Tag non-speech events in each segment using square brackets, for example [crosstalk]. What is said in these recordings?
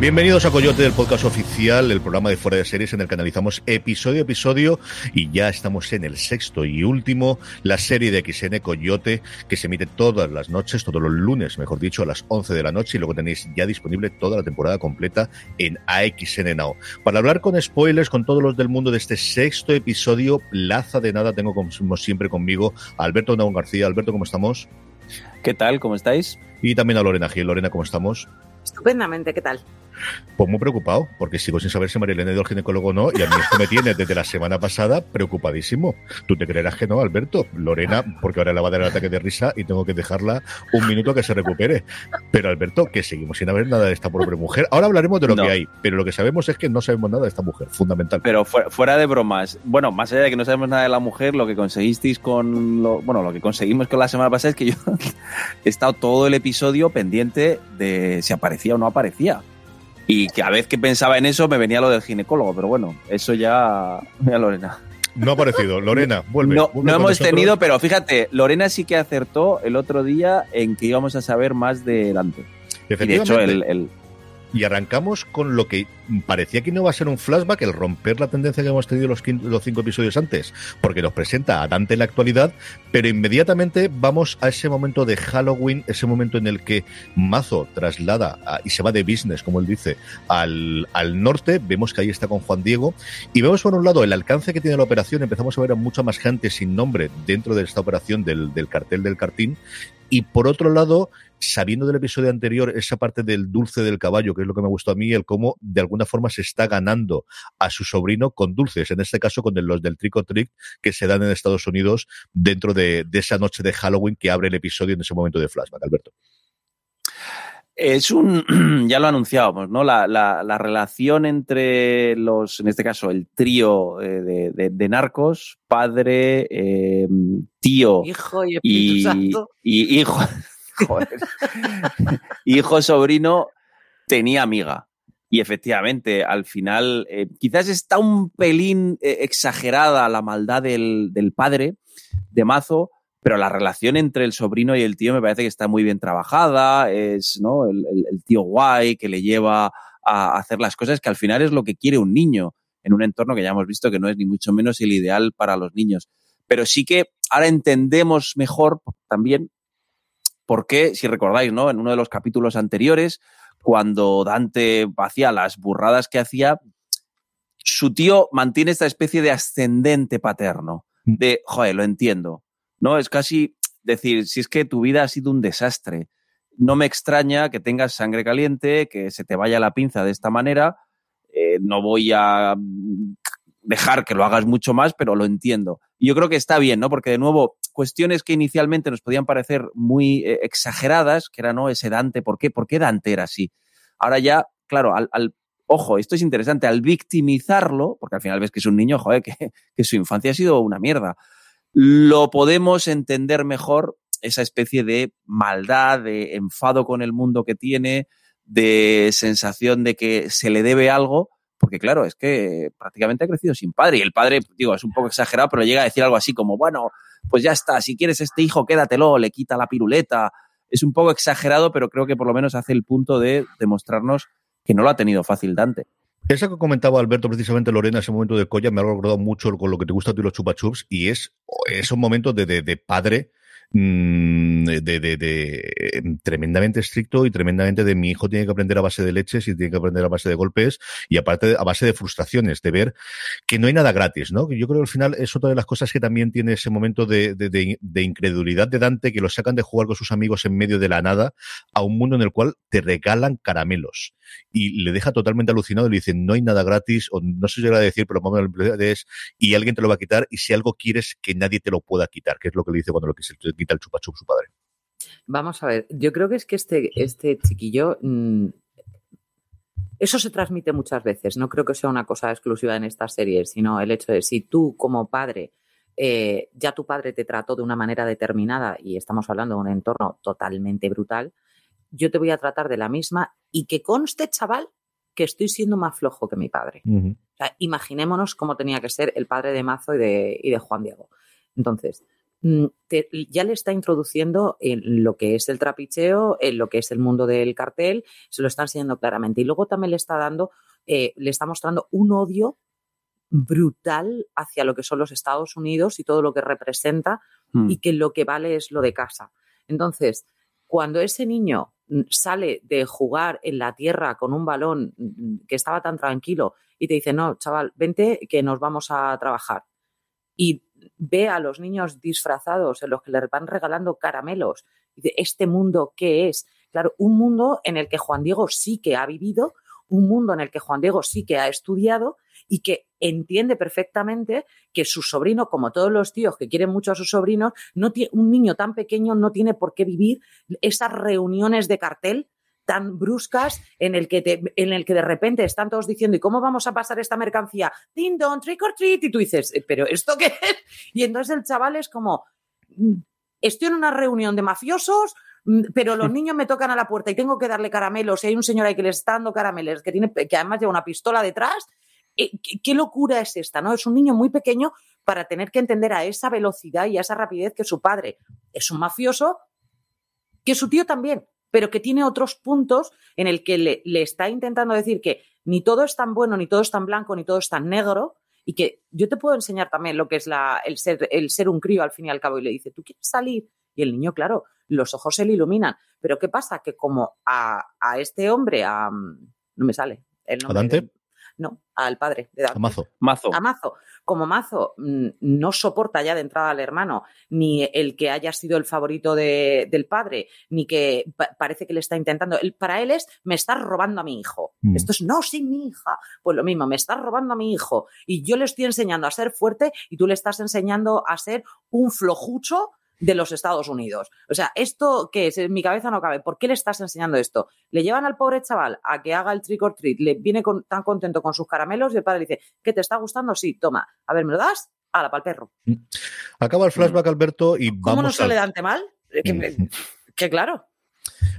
Bienvenidos a Coyote del podcast oficial, el programa de fuera de series en el que analizamos episodio a episodio y ya estamos en el sexto y último, la serie de XN Coyote que se emite todas las noches, todos los lunes, mejor dicho, a las 11 de la noche y luego tenéis ya disponible toda la temporada completa en AXN Now. Para hablar con spoilers, con todos los del mundo de este sexto episodio, laza de nada, tengo como siempre conmigo a Alberto Naun García. Alberto, ¿cómo estamos? ¿Qué tal? ¿Cómo estáis? Y también a Lorena Gil. Lorena, ¿cómo estamos? Estupendamente, ¿qué tal? Pues muy preocupado, porque sigo sin saber si Marilena al ginecólogo o no, y a mí esto me tiene desde la semana pasada preocupadísimo. Tú te creerás que no, Alberto. Lorena, porque ahora le va a dar el ataque de risa y tengo que dejarla un minuto que se recupere. Pero Alberto, que seguimos sin haber nada de esta pobre mujer. Ahora hablaremos de lo No. que hay, pero lo que sabemos es que no sabemos nada de esta mujer, fundamental. Pero fuera, fuera de bromas, bueno, más allá de que no sabemos nada de la mujer, lo que conseguisteis con lo, bueno, lo que conseguimos con la semana pasada es que yo [laughs] he estado todo el episodio pendiente de si aparecía o no aparecía. Y que a vez que pensaba en eso me venía lo del ginecólogo, pero bueno, eso ya, ya Lorena. No ha aparecido. Lorena, vuelve. no vuelve no hemos nosotros. tenido, pero fíjate, Lorena sí que acertó el otro día en que íbamos a saber más de Dante. Y de hecho, Efectivamente. el, el- Y arrancamos con lo que parecía que no va a ser un flashback, el romper la tendencia que hemos tenido los, los cinco episodios antes, porque nos presenta a Dante en la actualidad, pero inmediatamente vamos a ese momento de Halloween, ese momento en el que Mazo traslada y se va de business, como él dice, al, al norte. Vemos que ahí está con Juan Diego y vemos por un lado el alcance que tiene la operación. Empezamos a ver a mucha más gente sin nombre dentro de esta operación del, del cartel del cartín. Y por otro lado, sabiendo del episodio anterior, esa parte del dulce del caballo, que es lo que me gustó a mí, el cómo de alguna forma se está ganando a su sobrino con dulces, en este caso con el- los del trick or treat que se dan en Estados Unidos dentro de, de esa noche de Halloween que abre el episodio en ese momento de flashback, Alberto. Es un, [clears throat] ya lo anunciábamos, ¿no? La, la- la relación entre los, en este caso, el trío eh, de, de- de narcos, padre, eh, tío Hijo y Santo. y hijo, [laughs] joder, [laughs] hijo sobrino, tenía amiga. Y efectivamente, al final, eh, quizás está un pelín eh, exagerada la maldad del, del padre de Mazo, pero la relación entre el sobrino y el tío me parece que está muy bien trabajada. Es ¿no? el, el- tío guay que le lleva a hacer las cosas que al final es lo que quiere un niño en un entorno que ya hemos visto que no es ni mucho menos el ideal para los niños. Pero sí que ahora entendemos mejor también por qué, si recordáis, ¿no? En uno de los capítulos anteriores, cuando Dante hacía las burradas que hacía, su tío mantiene esta especie de ascendente paterno. De, joder, lo entiendo. ¿No? Es casi decir, si es que tu vida ha sido un desastre, no me extraña que tengas sangre caliente, que se te vaya la pinza de esta manera. eh, no voy a mm, dejar que lo hagas mucho más, pero lo entiendo. Yo creo que está bien, ¿no? Porque de nuevo, cuestiones que inicialmente nos podían parecer muy eh, exageradas, que era, ¿no? Ese Dante, ¿por qué? ¿Por qué Dante era así? Ahora ya, claro, al, al- ojo, esto es interesante, al victimizarlo, porque al final ves que es un niño, joder, [laughs] que su infancia ha sido una mierda, lo podemos entender mejor esa especie de maldad, de enfado con el mundo que tiene, de sensación de que se le debe algo, porque claro, es que prácticamente ha crecido sin padre y el padre, digo, es un poco exagerado, pero llega a decir algo así como, bueno, pues ya está, si quieres este hijo, quédatelo, le quita la piruleta. Es un poco exagerado, pero creo que por lo menos hace el punto de demostrarnos que no lo ha tenido fácil Dante. Esa que comentaba Alberto precisamente Lorena, ese momento de colla, me ha recordado mucho con lo que te gusta a ti los chupa chups y es esos momentos de, de- de padre de, de, de, em, tremendamente estricto y tremendamente de mi hijo tiene que aprender a base de leches y tiene que aprender a base de golpes y aparte a base de frustraciones, de ver que no hay nada gratis, ¿no? Yo creo que al final es otra de las cosas que también tiene ese momento de, de, de incredulidad de Dante, que lo sacan de jugar con sus amigos en medio de la nada a un mundo en el cual te regalan caramelos y le deja totalmente alucinado y le dicen no hay nada gratis o no sé si llega a decir pero vamos es y alguien te lo va a quitar y si algo quieres que nadie te lo pueda quitar que es lo que le dice cuando lo que se quita el chupachup su padre vamos a ver yo creo que es que este este chiquillo mmm, eso se transmite muchas veces no creo que sea una cosa exclusiva en estas series sino el hecho de si tú como padre eh, ya tu padre te trató de una manera determinada y estamos hablando de un entorno totalmente brutal, yo te voy a tratar de la misma y que conste, chaval, que estoy siendo más flojo que mi padre. Uh -huh. o sea, imaginémonos cómo tenía que ser el padre de Mazo y de, y de Juan Diego. Entonces, mm, te, ya le está introduciendo en lo que es el trapicheo, en lo que es el mundo del cartel, se lo está enseñando claramente. Y luego también le está dando, eh, le está mostrando un odio brutal hacia lo que son los Estados Unidos y todo lo que representa mm. y que lo que vale es lo de casa. Entonces, cuando ese niño sale de jugar en la tierra con un balón que estaba tan tranquilo y te dice, no, chaval, vente que nos vamos a trabajar. Y ve a los niños disfrazados en los que les van regalando caramelos. De este mundo, ¿qué es? Claro, un mundo en el que Juan Diego sí que ha vivido, un mundo en el que Juan Diego sí que ha estudiado y que entiende perfectamente que su sobrino, como todos los tíos que quieren mucho a sus sobrinos, no tiene, un niño tan pequeño no tiene por qué vivir esas reuniones de cartel tan bruscas en el que te, en el que de repente están todos diciendo ¿y cómo vamos a pasar esta mercancía? Ding dong, trick or treat y tú dices ¿pero esto qué es? [laughs] Y entonces el chaval es como estoy en una reunión de mafiosos pero los niños me tocan a la puerta y tengo que darle caramelos y hay un señor ahí que le está dando caramelos que tiene que además lleva una pistola detrás eh, ¿qué locura es esta? ¿no? Es un niño muy pequeño para tener que entender a esa velocidad y a esa rapidez que su padre es un mafioso, que su tío también, pero que tiene otros puntos en el que le, le está intentando decir que ni todo es tan bueno, ni todo es tan blanco, ni todo es tan negro, y que yo te puedo enseñar también lo que es la, el, ser, el ser un crío al fin y al cabo, y le dice, ¿tú quieres salir? Y el niño, claro, los ojos se le iluminan. Pero ¿qué pasa? Que como a, a este hombre, a, no me sale el nombre. No, al padre de Dante. A Mazo. Mazo. A Mazo. Como Mazo no soporta ya de entrada al hermano, ni el que haya sido el favorito de, del padre, ni que pa parece que le está intentando. El, para él es, me estás robando a mi hijo. Mm. Esto es, no, sí, mi hija. Pues lo mismo, me estás robando a mi hijo. Y yo le estoy enseñando a ser fuerte y tú le estás enseñando a ser un flojucho de los Estados Unidos. O sea, ¿esto qué es? En mi cabeza no cabe. ¿Por qué le estás enseñando esto? Le llevan al pobre chaval a que haga el trick or treat, le viene con, tan contento con sus caramelos y el padre le dice, ¿qué te está gustando? Sí, toma. A ver, ¿me lo das? A la pal perro. Acaba el flashback, Alberto, y ¿Cómo vamos no se al... le Dante mal? Que, que claro.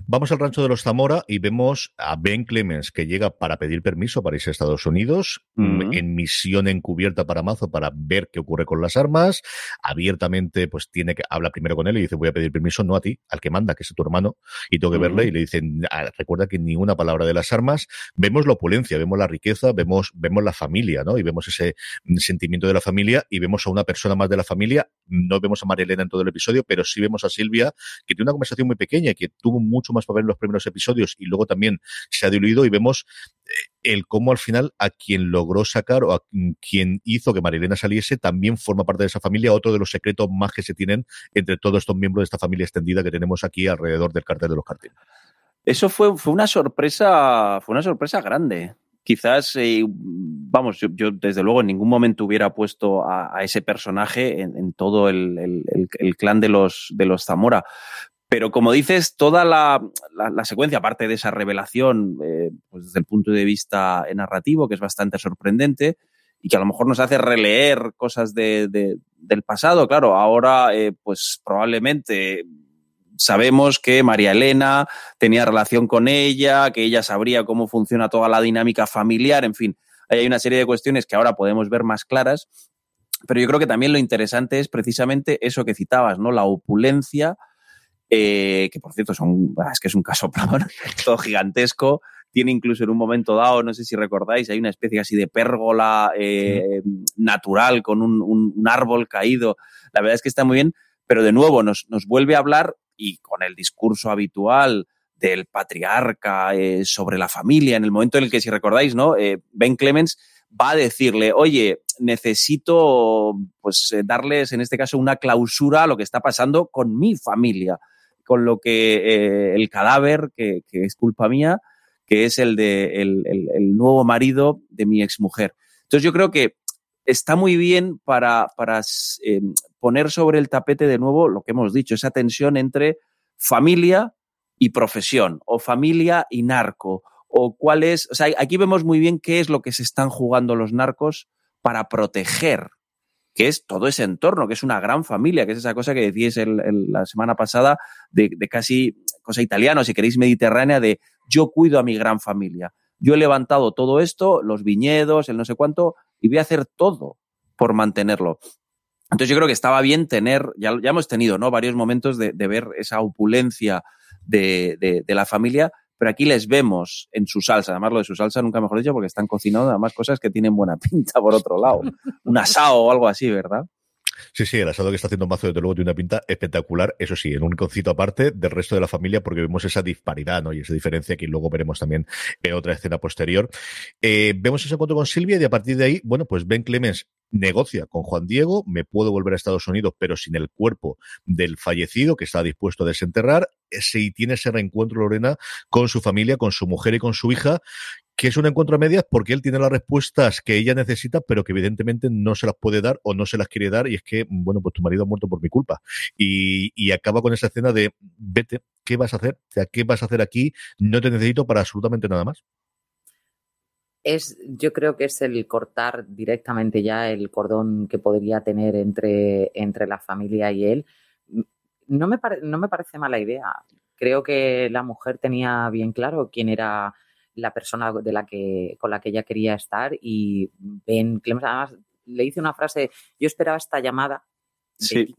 Vamos al rancho de los Zamora y vemos a Ben Clemens que llega para pedir permiso para irse a Estados Unidos, uh -huh. en misión encubierta para Mazo para ver qué ocurre con las armas. Abiertamente, pues tiene que habla primero con él y dice: Voy a pedir permiso, no a ti, al que manda, que es tu hermano, y tengo que uh -huh. verle. Y le dicen: ah, Recuerda que ni una palabra de las armas. Vemos la opulencia, vemos la riqueza, vemos, vemos la familia, ¿no? Y vemos ese sentimiento de la familia y vemos a una persona más de la familia. No vemos a María Elena en todo el episodio, pero sí vemos a Silvia, que tiene una conversación muy pequeña y que tuvo mucho más papel en los primeros episodios y luego también se ha diluido y vemos el cómo al final a quien logró sacar o a quien hizo que Marilena saliese también forma parte de esa familia, otro de los secretos más que se tienen entre todos estos miembros de esta familia extendida que tenemos aquí alrededor del cartel de los carteles. Eso fue, fue una sorpresa, fue una sorpresa grande. Quizás, eh, vamos, yo, desde luego en ningún momento hubiera puesto a, ese personaje en, todo el, clan de los, de los Zamora. Pero como dices, toda la, secuencia, aparte de esa revelación, eh, pues desde el punto de vista narrativo, que es bastante sorprendente y que a lo mejor nos hace releer cosas de, de, del pasado, claro, ahora eh, pues probablemente sabemos que María Elena tenía relación con ella, que ella sabría cómo funciona toda la dinámica familiar, en fin, hay una serie de cuestiones que ahora podemos ver más claras, pero yo creo que también lo interesante es precisamente eso que citabas, ¿no? La opulencia, eh, que por cierto son, es que es un caso [laughs] todo gigantesco, tiene incluso en un momento dado, no sé si recordáis, hay una especie así de pérgola eh, natural con un, un, un, árbol caído, la verdad es que está muy bien, pero de nuevo nos, nos vuelve a hablar y con el discurso habitual del patriarca eh, sobre la familia, en el momento en el que, si recordáis, ¿no? Eh, ben Clemens va a decirle, oye, necesito pues eh, darles en este caso una clausura a lo que está pasando con mi familia, con lo que el cadáver, que, es culpa mía, que es el de el, nuevo marido de mi exmujer. Entonces yo creo que está muy bien para, para eh, poner sobre el tapete de nuevo lo que hemos dicho, esa tensión entre familia y profesión, o familia y narco, o cuál es, o sea, aquí vemos muy bien qué es lo que se están jugando los narcos para proteger, que es todo ese entorno, que es una gran familia, que es esa cosa que decíais la semana pasada de, de, casi cosa italiana, si queréis mediterránea, de yo cuido a mi gran familia. Yo he levantado todo esto, los viñedos, el no sé cuánto, y voy a hacer todo por mantenerlo. Entonces yo creo que estaba bien tener, ya, ya hemos tenido, ¿no? Varios momentos de, de ver esa opulencia de, de, de la familia, pero aquí les vemos en su salsa, además lo de su salsa nunca mejor dicho porque están cocinando además cosas que tienen buena pinta por otro lado, [laughs] un asado o algo así, ¿verdad? Sí, sí, el asado que está haciendo Mazo, desde luego, tiene una pinta espectacular. Eso sí, en un concito aparte del resto de la familia, porque vemos esa disparidad, ¿no? Y esa diferencia que luego veremos también en otra escena posterior. Eh, vemos ese encuentro con Silvia y a partir de ahí, bueno, pues Ben Clemens negocia con Juan Diego, me puedo volver a Estados Unidos, pero sin el cuerpo del fallecido que está dispuesto a desenterrar. Si tiene ese reencuentro, Lorena, con su familia, con su mujer y con su hija, que es un encuentro a medias porque él tiene las respuestas que ella necesita, pero que evidentemente no se las puede dar o no se las quiere dar, y es que, bueno, pues tu marido ha muerto por mi culpa. Y, y acaba con esa escena de vete, ¿qué vas a hacer? O sea, ¿qué vas a hacer aquí? No te necesito para absolutamente nada más es, yo creo que es el cortar directamente ya el cordón que podría tener entre, entre la familia y él. No me, pare, no me parece mala idea. Creo que la mujer tenía bien claro quién era la persona de la que, con la que ella quería estar y Ben Clemens además le hice una frase, yo esperaba esta llamada sí.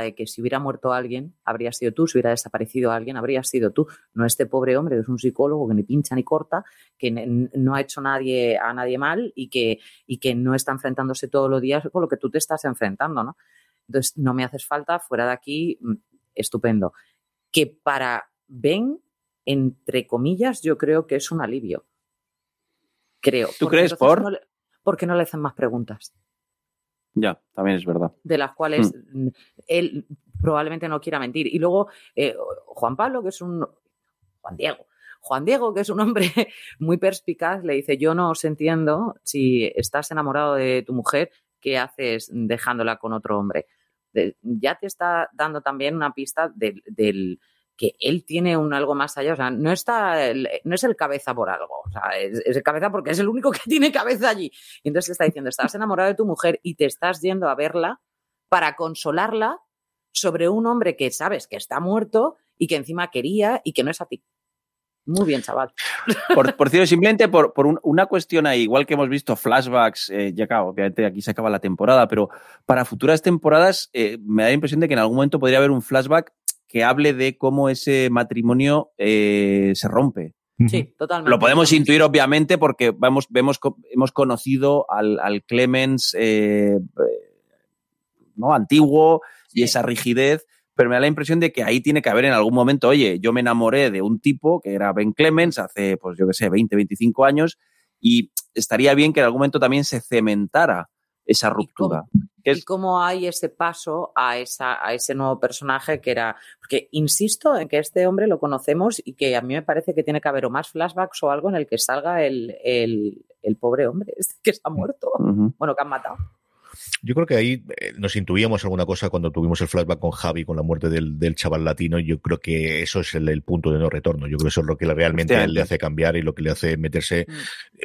De que si hubiera muerto alguien, habría sido tú, si hubiera desaparecido alguien, habría sido tú. No este pobre hombre que es un psicólogo que ni pincha ni corta, que no ha hecho nadie a nadie mal y que, y que no está enfrentándose todos los días con lo que tú te estás enfrentando, ¿no? Entonces, no me haces falta, fuera de aquí, mm, estupendo. Que para Ben, entre comillas, yo creo que es un alivio. Creo. ¿Tú crees por? No le, porque no le hacen más preguntas. Ya, también es verdad. De las cuales mm. él probablemente no quiera mentir. Y luego, eh, Juan Pablo, que es un. Juan Diego. Juan Diego, que es un hombre [laughs] muy perspicaz, le dice: Yo no os entiendo si estás enamorado de tu mujer, ¿qué haces dejándola con otro hombre? De, ya te está dando también una pista del que él tiene un algo más allá, o sea, no está, no es el cabeza por algo, o sea, es, es, el cabeza porque es el único [laughs] que tiene cabeza allí. Y entonces te está diciendo, estás enamorado de tu mujer y te estás yendo a verla para consolarla sobre un hombre que sabes que está muerto y que encima quería y que no es a ti. Muy bien, chaval. Por, por cierto, [laughs] simplemente por, por un, una cuestión ahí, igual que hemos visto flashbacks, eh, ya claro, obviamente aquí se acaba la temporada, pero para futuras temporadas eh, me da la impresión de que en algún momento podría haber un flashback que hable de cómo ese matrimonio eh, se rompe. Sí, totalmente. Lo podemos intuir, obviamente, porque vamos, vemos, hemos conocido al, al Clemens eh, ¿no? antiguo sí. y esa rigidez, pero me da la impresión de que ahí tiene que haber en algún momento, oye, yo me enamoré de un tipo que era Ben Clemens hace, pues yo qué sé, 20, 25 años, y estaría bien que en algún momento también se cementara esa ruptura. ¿Y cómo, es... ¿Y cómo hay ese paso a, esa, a ese nuevo personaje que era? Porque insisto en que este hombre lo conocemos y que a mí me parece que tiene que haber o más flashbacks o algo en el que salga el, el, el pobre hombre [laughs] este que se ha muerto. Uh -huh. Bueno, que han matado. Yo creo que ahí eh, nos intuíamos alguna cosa cuando tuvimos el flashback con Javi, con la muerte del, del chaval latino. Yo creo que eso es el, el, punto de no retorno. Yo creo que eso es lo que realmente Hostia, le hace cambiar y lo que le hace meterse. Mm.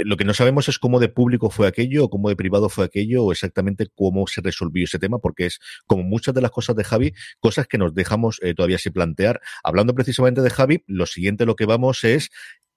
Lo que no sabemos es cómo de público fue aquello, o cómo de privado fue aquello, o exactamente cómo se resolvió ese tema, porque es como muchas de las cosas de Javi, cosas que nos dejamos eh, todavía sin plantear. Hablando precisamente de Javi, lo siguiente lo que vamos es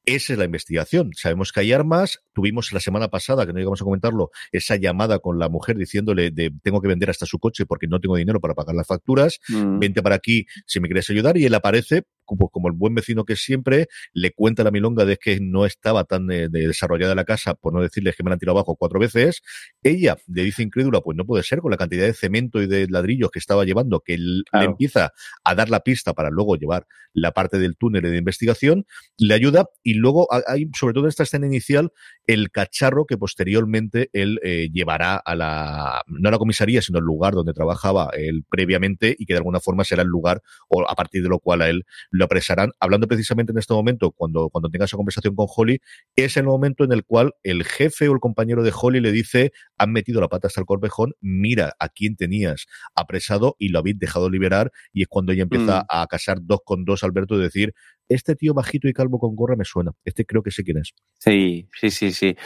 esa es la investigación. Sabemos que hay armas. Tuvimos la semana pasada, que no llegamos a comentarlo, esa llamada con la mujer diciéndole de tengo que vender hasta su coche porque no tengo dinero para pagar las facturas. Mm. Vente para aquí si me quieres ayudar. Y él aparece pues, como el buen vecino que siempre, le cuenta la milonga de que no estaba tan eh, desarrollada la casa, por no decirles que me la han tirado abajo cuatro veces. Ella le dice incrédula, pues no puede ser con la cantidad de cemento y de ladrillos que estaba llevando, que le empieza a dar la pista para luego llevar la parte del túnel de investigación, le ayuda y luego hay, sobre todo en esta escena inicial, el cacharro que posteriormente él eh, llevará a la, no a la comisaría, sino al lugar donde trabajaba él previamente y que de alguna forma será el lugar o a partir de lo cual a él lo apresarán. Hablando precisamente en este momento, cuando, cuando tenga esa conversación con Holly, es el momento en el cual el jefe o el compañero de Holly le dice, han metido la pata hasta el corvejón, mira a quién tenías apresado y lo habéis dejado liberar y es cuando ella empieza mm. a casar dos con dos, Alberto, y decir, este tío bajito y calvo con gorra me suena. Este creo que sé quién es. Sí, sí, sí, sí.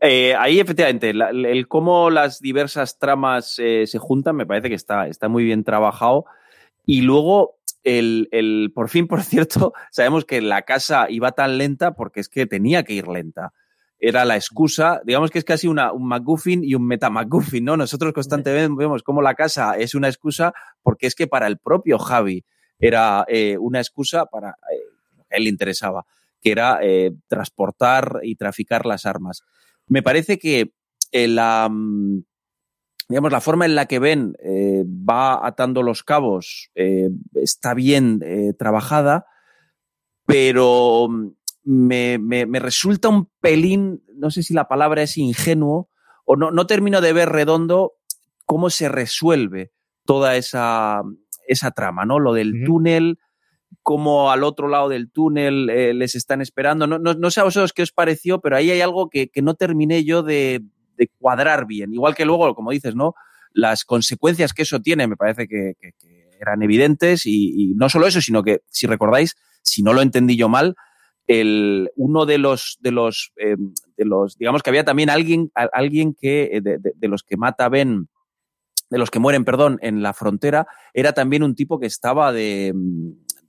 Eh, ahí efectivamente, el, cómo las diversas tramas eh, se juntan me parece que está, está muy bien trabajado. Y luego, el, el, por fin, por cierto, [laughs] sabemos que la casa iba tan lenta porque es que tenía que ir lenta. Era la excusa, digamos que es casi una, un McGuffin y un meta-McGuffin, ¿no? Nosotros constantemente vemos cómo la casa es una excusa porque es que para el propio Javi era eh, una excusa para a él le interesaba, que era eh, transportar y traficar las armas. Me parece que eh, la, mm, digamos, la forma en la que Ben eh, va atando los cabos está bien trabajada, pero mm, me, me, resulta un pelín, no sé si la palabra es ingenuo, o no, no termino de ver redondo cómo se resuelve toda esa, esa trama, ¿no? Lo del túnel, cómo al otro lado del túnel eh, les están esperando. No, no, sé a vosotros qué os pareció, pero ahí hay algo que, no terminé yo de, cuadrar bien. Igual que luego, como dices, ¿no? Las consecuencias que eso tiene me parece que, eran evidentes y, no solo eso, sino que, si recordáis, si no lo entendí yo mal, el, uno de los, de los, eh, de los, digamos que había también alguien, alguien que, eh, de, de los que mata Ben, de los que mueren, perdón, en la frontera, era también un tipo que estaba de,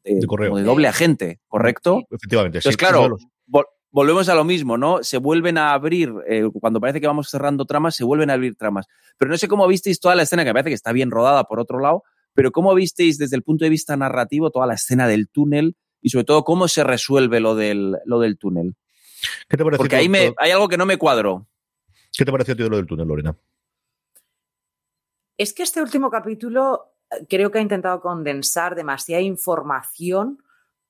de, correo. de doble agente, ¿correcto? Efectivamente. Entonces, claro, volvemos a lo mismo, ¿no? Se vuelven a abrir, eh, cuando parece que vamos cerrando tramas, se vuelven a abrir tramas. Pero no sé cómo visteis toda la escena, que me parece que está bien rodada por otro lado, pero cómo visteis desde el punto de vista narrativo toda la escena del túnel y sobre todo cómo se resuelve lo del, lo del túnel. ¿Qué te Porque ahí me, hay algo que no me cuadró. ¿Qué te pareció a lo del túnel, Lorena? Es que este último capítulo creo que ha intentado condensar demasiada información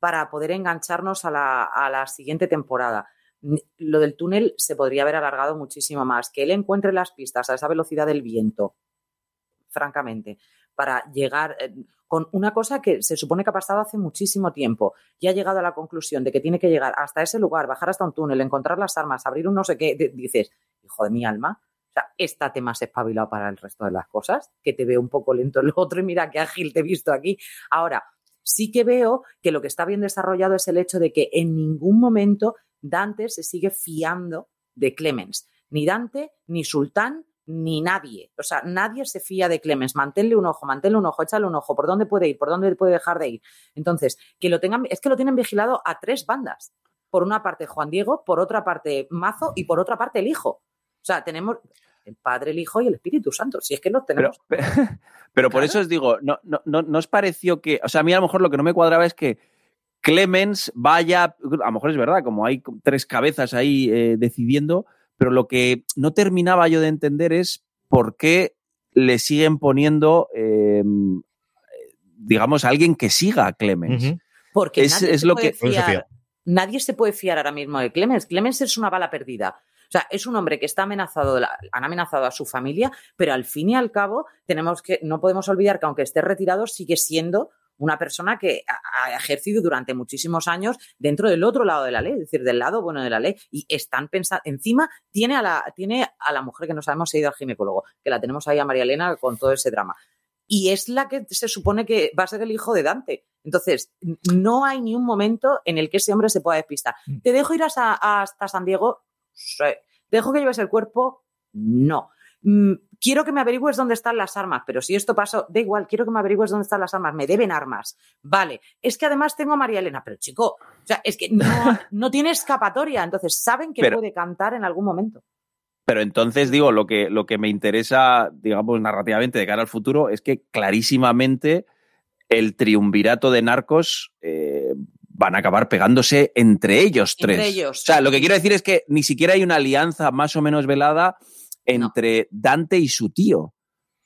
para poder engancharnos a la, siguiente temporada. Lo del túnel se podría haber alargado muchísimo más. Que él encuentre las pistas a esa velocidad del viento, francamente, para llegar eh, con una cosa que se supone que ha pasado hace muchísimo tiempo y ha llegado a la conclusión de que tiene que llegar hasta ese lugar, bajar hasta un túnel, encontrar las armas, abrir un no sé qué, dices, hijo de mi alma, o sea, estate más espabilado para el resto de las cosas, que te veo un poco lento el otro y mira qué ágil te he visto aquí. Ahora, sí que veo que lo que está bien desarrollado es el hecho de que en ningún momento Dante se sigue fiando de Clemens. Ni Dante, ni Sultán, ni nadie. O sea, nadie se fía de Clemens. Manténle un ojo, manténle un ojo, échale un ojo, por dónde puede ir, por dónde puede dejar de ir. Entonces, que lo tengan, es que lo tienen vigilado a tres bandas. Por una parte Juan Diego, por otra parte Mazo y por otra parte el hijo. O sea, tenemos el Padre, el Hijo y el Espíritu Santo. Si es que los tenemos. [laughs] Pero, por eso os digo, no, no, no, os pareció que. O sea, a mí a lo mejor lo que no me cuadraba es que Clemens vaya. A lo mejor es verdad, como hay tres cabezas ahí eh, decidiendo, pero lo que no terminaba yo de entender es por qué le siguen poniendo, em, digamos, a alguien que siga a Clemens. Porque es, nadie, se lo que... fiar, nadie se puede fiar ahora mismo de Clemens. Clemens es una bala perdida. O sea, es un hombre que está amenazado, han amenazado a su familia, pero al fin y al cabo tenemos que, no podemos olvidar que aunque esté retirado, sigue siendo una persona que ha ejercido durante muchísimos años dentro del otro lado de la ley, es decir, del lado bueno de la ley, y están pensando, encima tiene a la, tiene a la mujer que no sabemos si ha ido al ginecólogo, que la tenemos ahí a María Elena con todo ese drama. Y es la que se supone que va a ser el hijo de Dante. Entonces, no hay ni un momento en el que ese hombre se pueda despistar. Mm. Te dejo ir hasta, hasta San Diego, dejo que lleves el cuerpo? No. Mm, quiero que me averigües dónde están las armas, pero si esto pasó, da igual, quiero que me averigües dónde están las armas, me deben armas. Vale, es que además tengo a María Elena, pero chico, o sea, es que no, [laughs] tiene escapatoria, entonces saben que puede cantar en algún momento. Pero entonces digo, lo que, lo que me interesa, digamos, narrativamente de cara al futuro es que clarísimamente el triunvirato de narcos eh, van a acabar pegándose entre ellos tres. Entre ellos. O sea, lo que quiero decir es que ni siquiera hay una alianza más o menos velada entre Dante y su tío.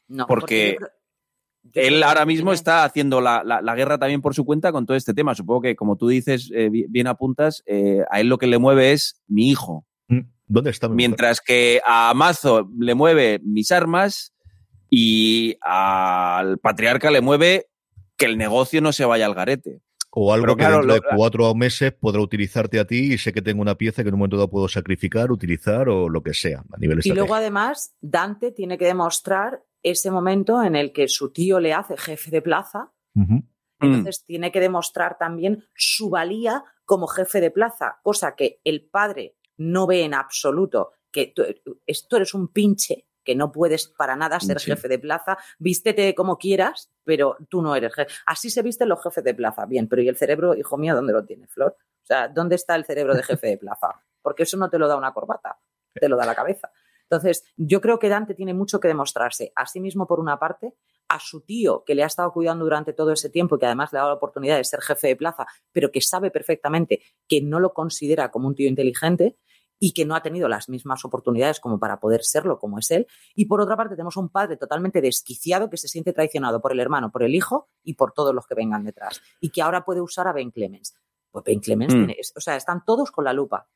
No, porque, yo creo- yo creo Él ahora mismo tiene- está haciendo la, la- la guerra también por su cuenta con todo este tema. Supongo que, como tú dices, eh, bi- bien apuntas, eh, a él lo que le mueve es mi hijo. Mm, ¿Dónde está mi mujer? Mientras que a Mazo le mueve mis armas y al patriarca le mueve que el negocio no se vaya al garete. O algo Pero que claro, dentro de cuatro meses podrá utilizarte a ti y sé que tengo una pieza que en un momento dado puedo sacrificar, utilizar o lo que sea a nivel Y luego además Dante tiene que demostrar ese momento en el que su tío le hace jefe de plaza, entonces tiene que demostrar también su valía como jefe de plaza, cosa que el padre no ve en absoluto, que tú eres un pinche que no puedes para nada ser Sí. jefe de plaza, vístete como quieras, pero tú no eres jefe. Así se visten los jefes de plaza, bien, pero ¿y el cerebro, hijo mío, dónde lo tiene, Flor? O sea, ¿dónde está el cerebro de jefe de plaza? Porque eso no te lo da una corbata, te lo da la cabeza. Entonces, yo creo que Dante tiene mucho que demostrarse, a sí mismo por una parte, a su tío que le ha estado cuidando durante todo ese tiempo y que además le ha dado la oportunidad de ser jefe de plaza, pero que sabe perfectamente que no lo considera como un tío inteligente y que no ha tenido las mismas oportunidades como para poder serlo como es él. Y por otra parte tenemos un padre totalmente desquiciado que se siente traicionado por el hermano, por el hijo y por todos los que vengan detrás. Y que ahora puede usar a Ben Clemens. Pues Ben Clemens Mm. tiene, o sea, están todos con la lupa.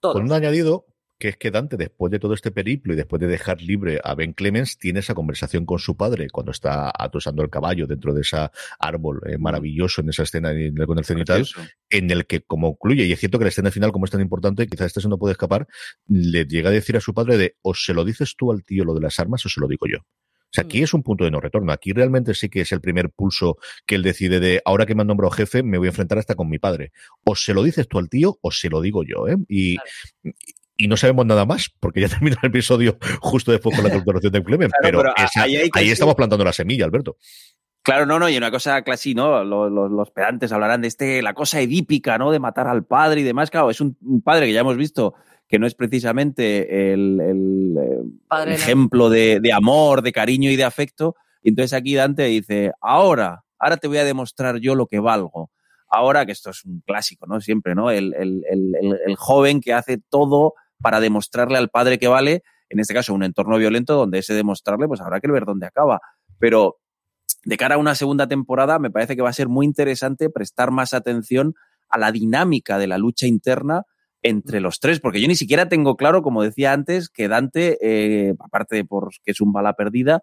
Todos. Con un añadido que es que Dante, después de todo este periplo y después de dejar libre a Ben Clemens, tiene esa conversación con su padre cuando está atosando el caballo dentro de ese árbol eh, maravilloso en esa escena con el cenital, en el que como concluye, y es cierto que la escena final, como es tan importante, quizás este se no puede escapar, le llega a decir a su padre de o se lo dices tú al tío lo de las armas o se lo digo yo. O sea, aquí Mm. es un punto de no retorno. Aquí realmente sí que es el primer pulso que él decide de ahora que me han nombrado jefe, me voy a enfrentar hasta con mi padre. O se lo dices tú al tío o se lo digo yo, ¿eh? Y, y no sabemos nada más, porque ya [laughs] termina el episodio justo después con la doctoración de Clement. Claro, pero pero a- esa- ahí estamos plantando la semilla, Alberto. Claro, no, no, y una cosa casi, ¿no? Los, los- los pedantes hablarán de este, la cosa edípica, ¿no? De matar al padre y demás. Claro, es un, un padre que ya hemos visto que no es precisamente el, el, Padre de- ejemplo de, de amor, de cariño y de afecto. Y entonces aquí Dante dice, ahora, ahora te voy a demostrar yo lo que valgo. Ahora, que esto es un clásico, ¿no? Siempre, ¿no? El, el- el- el- el joven que hace todo para demostrarle al padre que vale, en este caso un entorno violento donde ese demostrarle, pues habrá que ver dónde acaba. Pero de cara a una segunda temporada, me parece que va a ser muy interesante prestar más atención a la dinámica de la lucha interna entre los tres, porque yo ni siquiera tengo claro, como decía antes, que Dante, eh, aparte de por que es un bala perdida,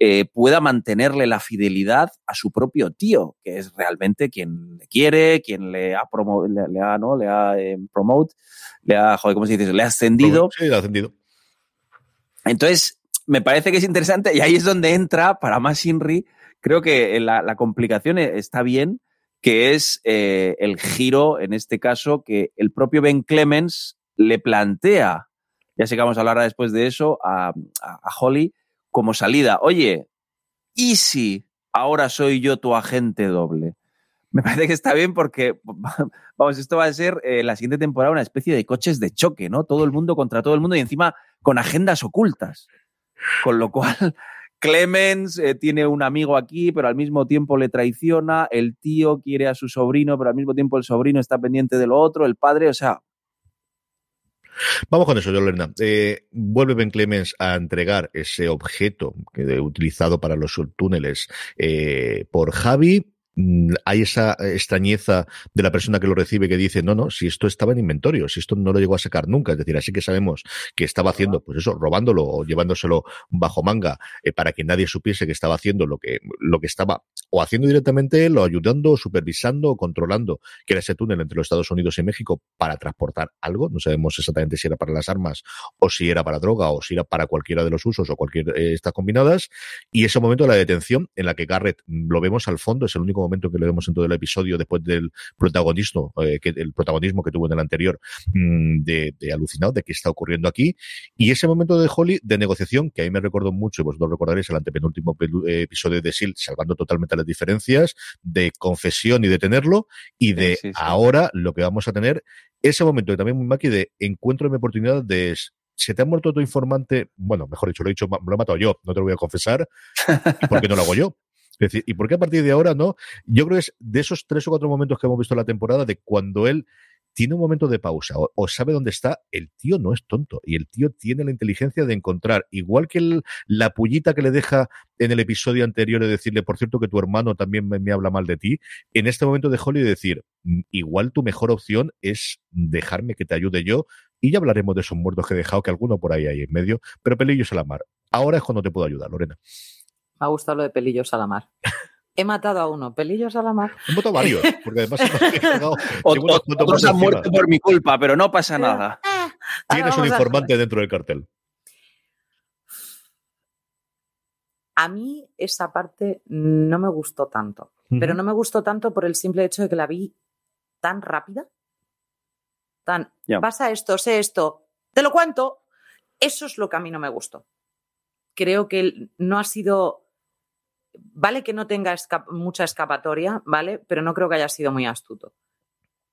eh, pueda mantenerle la fidelidad a su propio tío, que es realmente quien le quiere, quien le ha promo le, le ha, ¿no? Le ha eh, promote, le ha, joder, ¿cómo se dice? Le ha ascendido. Sí, ascendido. Entonces, me parece que es interesante y ahí es donde entra, para más Inri, creo que la, la complicación e- está bien, que es eh, el giro, en este caso, que el propio Ben Clemens le plantea, ya sé que vamos a hablar después de eso, a, a- a Holly como salida. Oye, ¿y si ahora soy yo tu agente doble? Me parece que está bien porque, [laughs] vamos, esto va a ser eh, la siguiente temporada una especie de coches de choque, ¿no? Todo el mundo contra todo el mundo y encima con agendas ocultas. Con lo cual, [laughs] Clemens eh, tiene un amigo aquí, pero al mismo tiempo le traiciona, el tío quiere a su sobrino, pero al mismo tiempo el sobrino está pendiente de lo otro, el padre, o sea, Vamos con eso, Yolanda. Eh, vuelve Ben Clemens a entregar ese objeto que utilizado para los túneles eh, por Javi. Mm, Hay esa extrañeza de la persona que lo recibe que dice, no, no, si esto estaba en inventario, si esto no lo llegó a sacar nunca. Es decir, así que sabemos que estaba haciendo, pues eso, robándolo o llevándoselo bajo manga eh, para que nadie supiese que estaba haciendo lo que, lo que estaba o haciendo directamente él, o ayudando, o supervisando, o controlando, que era ese túnel entre los Estados Unidos y México para transportar algo. No sabemos exactamente si era para las armas, o si era para droga, o si era para cualquiera de los usos, o cualquier eh, estas combinadas. Y ese momento de la detención, en la que Garrett mm, lo vemos al fondo, es el único momento que lo vemos en todo el episodio después del protagonismo, eh, que, el protagonismo que tuvo en el anterior, mm, de, de alucinado de qué está ocurriendo aquí. Y ese momento de Holly de negociación, que a mí me recordó mucho, y vosotros recordaréis el antepenúltimo eh, episodio de SEAL, salvando totalmente las diferencias, de confesión y detenerlo, y de sí, sí. ahora lo que vamos a tener, ese momento que también muy maqui de encuentro mi oportunidad de se te ha muerto tu informante, bueno, mejor dicho, lo he dicho, lo he matado yo, no te lo voy a confesar, ¿y por qué no lo hago yo? Es decir, ¿y por qué a partir de ahora no? Yo creo que es de esos tres o cuatro momentos que hemos visto en la temporada, de cuando él tiene un momento de pausa o, sabe dónde está, el tío no es tonto y el tío tiene la inteligencia de encontrar, igual que la pullita que le deja en el episodio anterior de decirle, por cierto, que tu hermano también me, habla mal de ti, en este momento de Holly decir, mm, igual tu mejor opción es dejarme que te ayude yo y ya hablaremos de esos muertos que he dejado, que alguno por ahí hay en medio, pero pelillos a la mar. Ahora es cuando te puedo ayudar, Lorena. Me ha gustado lo de pelillos a la mar. He matado a uno, pelillos a la mar. He matado varios, porque además [laughs] otros han muerto por mi culpa, pero no pasa nada. Eh, Tienes un informante dentro del cartel. A mí esa parte no me gustó tanto, pero no me gustó tanto por el simple hecho de que la vi tan rápida, tan, pasa esto, sé esto, te lo cuento. Eso es lo que a mí no me gustó. Creo que no ha sido vale que no tenga mucha escapatoria, ¿vale? Pero no creo que haya sido muy astuto.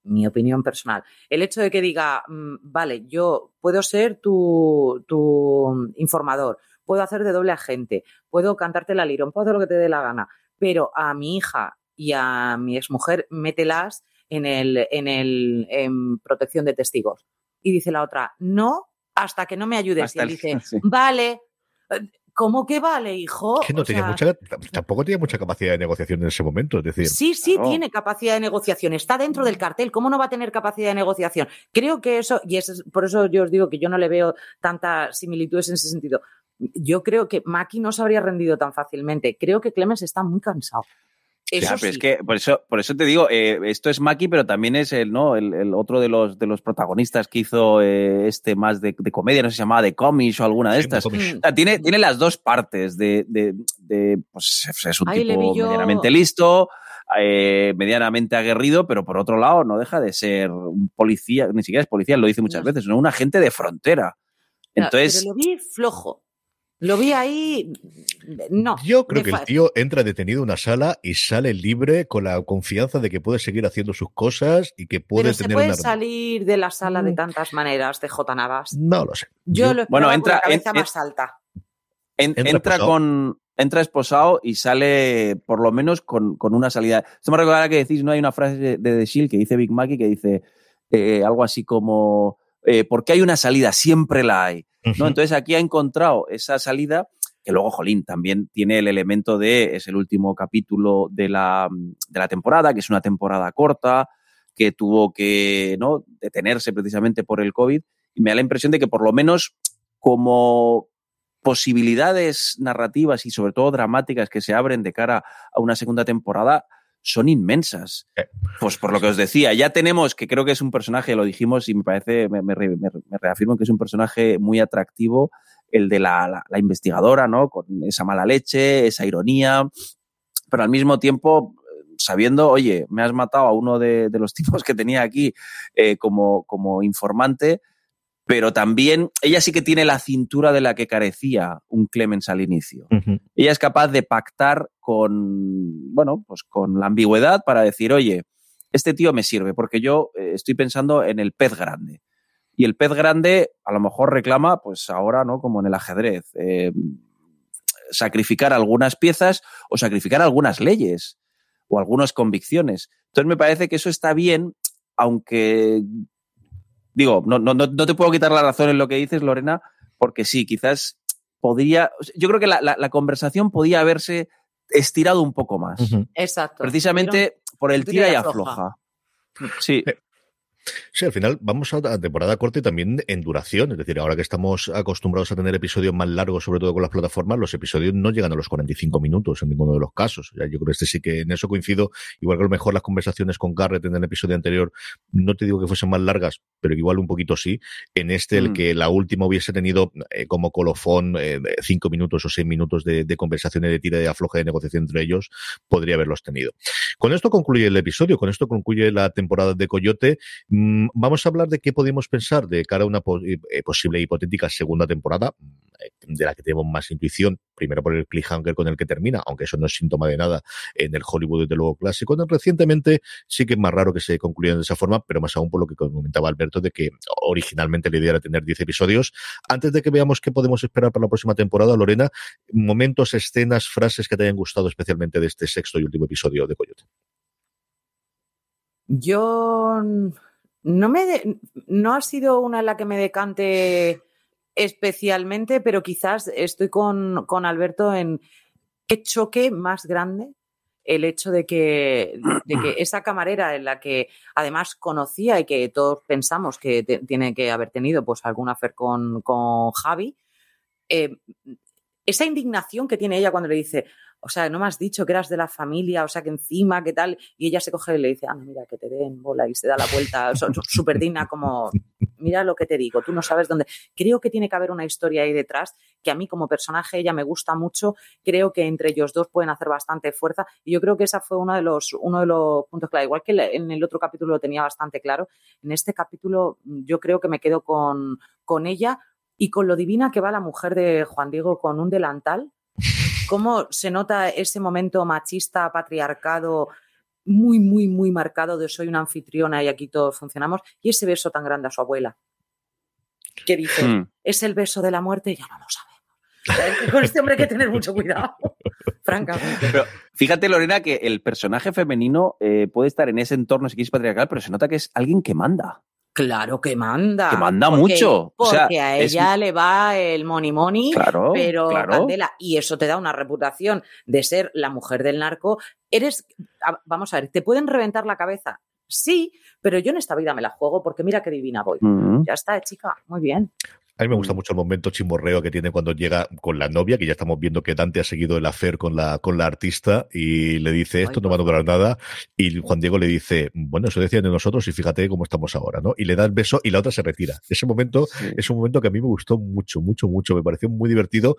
Mi opinión personal. El hecho de que diga, mm, vale, yo puedo ser tu, tu informador, puedo hacer de doble agente, puedo cantarte la lirón, puedo hacer lo que te dé la gana, pero a mi hija y a mi exmujer, mételas en el, en el en protección de testigos. Y dice la otra, no, hasta que no me ayudes. y él dice, [laughs] vale, ¿Cómo que vale, hijo? que no tenía mucha, tampoco tenía mucha capacidad de negociación en ese momento. Es decir, sí, sí, tiene capacidad de negociación. Está dentro del cartel. ¿Cómo no va a tener capacidad de negociación? Creo que eso, y es, por eso yo os digo que yo no le veo tantas similitudes en ese sentido. Yo creo que Maki no se habría rendido tan fácilmente. Creo que Clemens está muy cansado. Eso es que por eso, por eso te digo, eh, esto es Maki, pero también es el, ¿no? El, otro de los, de los protagonistas que hizo eh, este más de, comedia, no sé si se llamaba de cómics o alguna de estas. tiene, tiene las dos partes de, de, pues es un tipo medianamente listo, eh, medianamente aguerrido, pero por otro lado no deja de ser un policía, ni siquiera es policía, lo dice muchas veces, ¿no? un agente de frontera. Entonces, pero lo vi flojo. Lo vi ahí, no. Yo creo que el tío entra detenido en una sala y sale libre con la confianza de que puede seguir haciendo sus cosas y que puede Pero tener se puede salir de la sala de mm. tantas maneras de J. Navas. No lo sé. Yo, lo bueno, entra, con la cabeza más alta. entra, con entra esposado y sale por lo menos con, una salida. Esto me recuerda que decís, no hay una frase de The Shield que dice Big Mackie que dice eh, algo así como eh, porque hay una salida, siempre la hay. ¿No? Entonces aquí ha encontrado esa salida que luego, Jolín, también tiene el elemento de, es el último capítulo de la, de la temporada, que es una temporada corta, que tuvo que ¿no? detenerse precisamente por el COVID, y me da la impresión de que por lo menos como posibilidades narrativas y sobre todo dramáticas que se abren de cara a una segunda temporada, son inmensas. Pues por lo que os decía, ya tenemos, que creo que es un personaje, lo dijimos y me parece, me, reafirmo que es un personaje muy atractivo, el de la, investigadora, ¿no? Con esa mala leche, esa ironía, pero al mismo tiempo sabiendo, oye, me has matado a uno de, los tipos que tenía aquí eh, como, como informante, pero también ella sí que tiene la cintura de la que carecía un Clemens al inicio. Ella es capaz de pactar con, bueno, pues con la ambigüedad para decir, oye, este tío me sirve porque yo eh, estoy pensando en el pez grande. Y el pez grande a lo mejor reclama, pues ahora, ¿no? Como en el ajedrez, eh, sacrificar algunas piezas o sacrificar algunas leyes o algunas convicciones. Entonces me parece que eso está bien, aunque digo, no, no, no te puedo quitar la razón en lo que dices, Lorena, porque sí, quizás podría, yo creo que la, conversación podía haberse estirado un poco más. Exacto. Precisamente por el tira y afloja. Sí. Sí, al final vamos a temporada corta y también en duración. Es decir, ahora que estamos acostumbrados a tener episodios más largos, sobre todo con las plataformas, los episodios no llegan a los 45 minutos en ninguno de los casos. yo creo que este sí que en eso coincido. Igual que a lo mejor las conversaciones con Garrett en el episodio anterior, no te digo que fuesen más largas, pero igual un poquito sí. En este, el mm. que la última hubiese tenido eh, como colofón eh, cinco minutos o seis minutos de, de conversación y de tira de afloje de negociación entre ellos, podría haberlos tenido. Con esto concluye el episodio, con esto concluye la temporada de Coyote. Mm, vamos a hablar de qué podemos pensar de cara a una eh, posible hipotética segunda temporada. de la que tenemos más intuición, primero por el cliffhanger con el que termina, aunque eso no es síntoma de nada en el Hollywood desde luego clásico. Recientemente sí que es más raro que se concluyan de esa forma, pero más aún por lo que comentaba Alberto de que originalmente la idea era tener 10 episodios. Antes de que veamos qué podemos esperar para la próxima temporada, Lorena, momentos, escenas, frases que te hayan gustado especialmente de este sexto y último episodio de Coyote. Yo no me no ha sido una en la que me decante especialmente, pero quizás estoy con, con Alberto en qué choque más grande el hecho de que, de que, [clears throat] esa camarera en la que además conocía y que todos pensamos que tiene que haber tenido pues algún afer con, con Javi, eh, esa indignación que tiene ella cuando le dice, o sea, no me has dicho que eras de la familia, o sea, que encima, ¿qué tal? Y ella se coge y le dice, ah, mira, que te den bola y se da la vuelta, súper digna, como, mira lo que te digo, tú no sabes dónde. Creo que tiene que haber una historia ahí detrás, que a mí como personaje ella me gusta mucho, creo que entre ellos dos pueden hacer bastante fuerza y yo creo que esa fue uno de los, uno de los puntos clave. Igual que en el otro capítulo lo tenía bastante claro, en este capítulo yo creo que me quedo con, con ella y con lo divina que va la mujer de Juan Diego con un delantal cómo se nota ese momento machista, patriarcado, muy, muy, muy marcado de soy una anfitriona y aquí todos funcionamos, y ese beso tan grande a su abuela. ¿Qué dice? Hmm. ¿Es el beso de la muerte? Ya no lo sabemos. Con este hombre hay que tener mucho cuidado, [laughs] francamente. Pero fíjate, Lorena, que el personaje femenino eh, puede estar en ese entorno, si quieres, patriarcal, pero se nota que es alguien que manda. Claro que manda. Que manda mucho. Porque a ella le va el money money, claro, pero y eso te da una reputación de ser la mujer del narco. Eres, vamos a ver, ¿te pueden reventar la cabeza? Sí, pero yo en esta vida me la juego porque mira qué divina voy. Ya está, chica, muy bien. A mí me gusta mm. mucho el momento chimorreo que tiene cuando llega con la novia, que ya estamos viendo que Dante ha seguido el hacer con la, con la artista y le dice esto no va a durar nada. Y Juan Diego le dice, bueno, eso decían de nosotros y fíjate cómo estamos ahora, ¿no? Y le da el beso y la otra se retira. Ese momento es un momento que a mí me gustó mucho, mucho, mucho. Me pareció muy divertido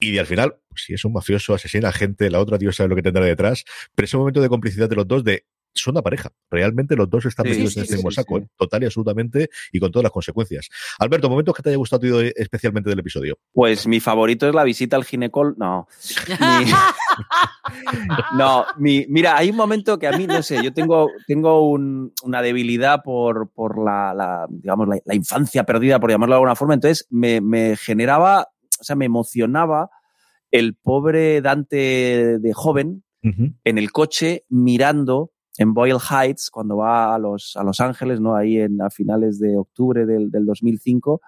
y al final, pues, si es un mafioso, asesina a gente, la otra Dios sabe lo que tendrá detrás, pero ese momento de complicidad de los dos, de son una pareja. Realmente los dos están metidos en ese mismo saco, ¿eh? total y absolutamente, y con todas las consecuencias. Alberto, momentos que te haya gustado especialmente del episodio. Pues mi favorito es la visita al ginecol. No. [laughs] no, mi... mira, hay un momento que a mí, no sé, yo tengo, tengo una debilidad por, por la, digamos, la, infancia perdida, por llamarlo de alguna forma. Entonces me, me generaba, o sea, me emocionaba el pobre Dante de joven en el coche mirando en Boyle Heights, cuando va a Los, a los Ángeles, ¿no? Ahí en, a finales de octubre del, del 2005,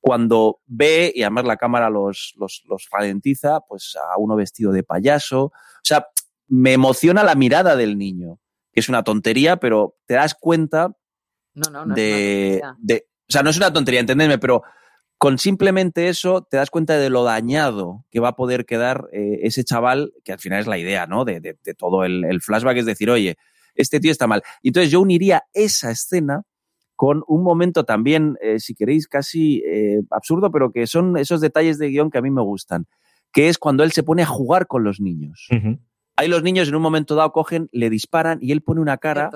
cuando ve, y además la cámara los, los, los ralentiza, pues a uno vestido de payaso. O sea, me emociona la mirada del niño, que es una tontería, pero te das cuenta no, no, no de, de, O sea, no es una tontería, entendedme, pero con simplemente eso te das cuenta de lo dañado que va a poder quedar eh, ese chaval, que al final es la idea, ¿no? De, de, de todo el, el, flashback, es decir, oye, este tío está mal. Y entonces yo uniría esa escena con un momento también, eh, si queréis, casi eh, absurdo, pero que son esos detalles de guion que a mí me gustan, que es cuando él se pone a jugar con los niños. Ahí los niños en un momento dado cogen, le disparan y él pone una cara